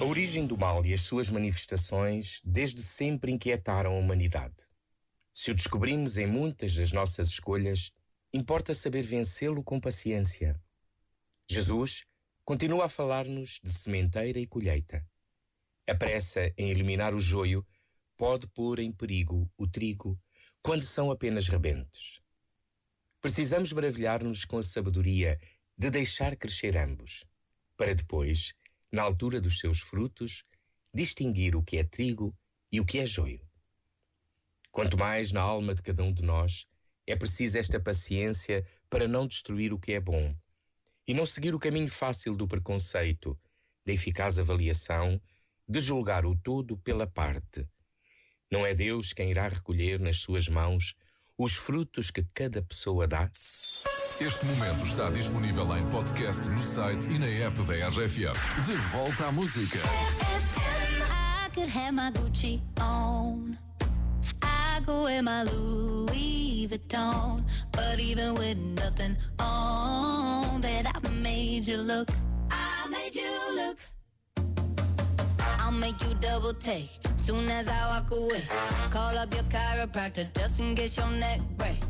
A origem do mal e as suas manifestações desde sempre inquietaram a humanidade. Se o descobrimos em muitas das nossas escolhas, importa saber vencê-lo com paciência. Jesus continua a falar-nos de sementeira e colheita. A pressa em eliminar o joio pode pôr em perigo o trigo quando são apenas rebentes. Precisamos maravilhar-nos com a sabedoria de deixar crescer ambos, para depois na altura dos seus frutos, distinguir o que é trigo e o que é joio. Quanto mais na alma de cada um de nós, é preciso esta paciência para não destruir o que é bom e não seguir o caminho fácil do preconceito, da eficaz avaliação, de julgar o todo pela parte. Não é Deus quem irá recolher nas suas mãos os frutos que cada pessoa dá? Este momento está disponível em podcast no site e na app da RFM. De volta à música. I could have my Gucci on. I go wear my Louis Vuitton. But even with nothing on, that I made you look. I made you look. I'll make you double take. Soon as I walk away, call up your chiropractor just in case your neck break.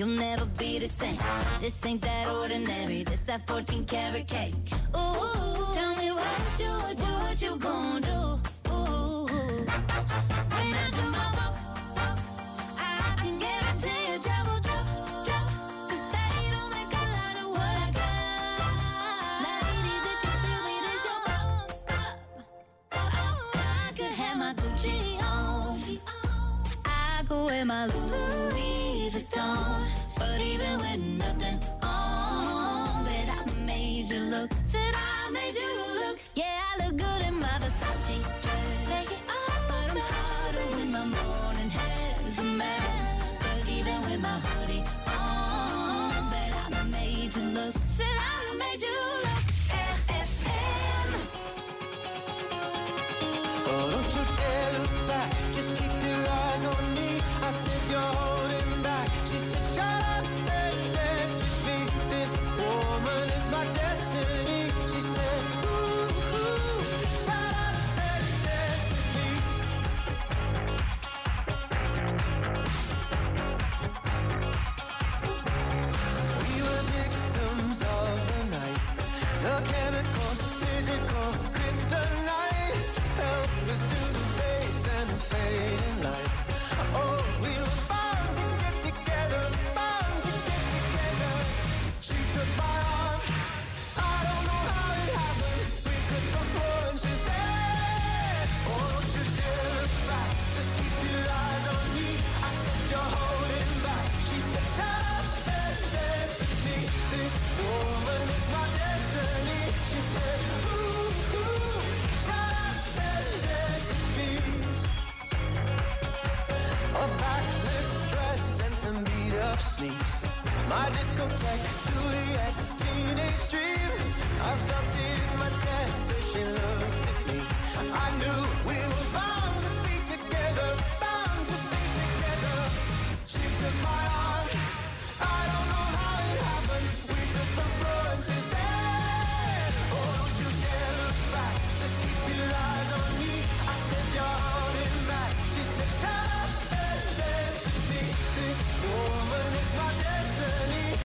you'll never be the same. This ain't that ordinary. This that 14 karat cake. Ooh, tell me what you, what you, what you do? Ooh, when I do my walk, I can make a lot of what I got. If you feel your pop, oh, I could have my Gucci on. I my Louis look. Said I made you look. Yeah, I look good in my Versace dress. Take it off, But I'm hotter when my morning hair's a mess. Cause even with my hoodie on, bet I made you look. Said I made you look. RFM. Oh, don't you dare look back. Just keep your eyes on me. I said you're Chemical, sneaks. My discotheque, Juliet, teenage dream.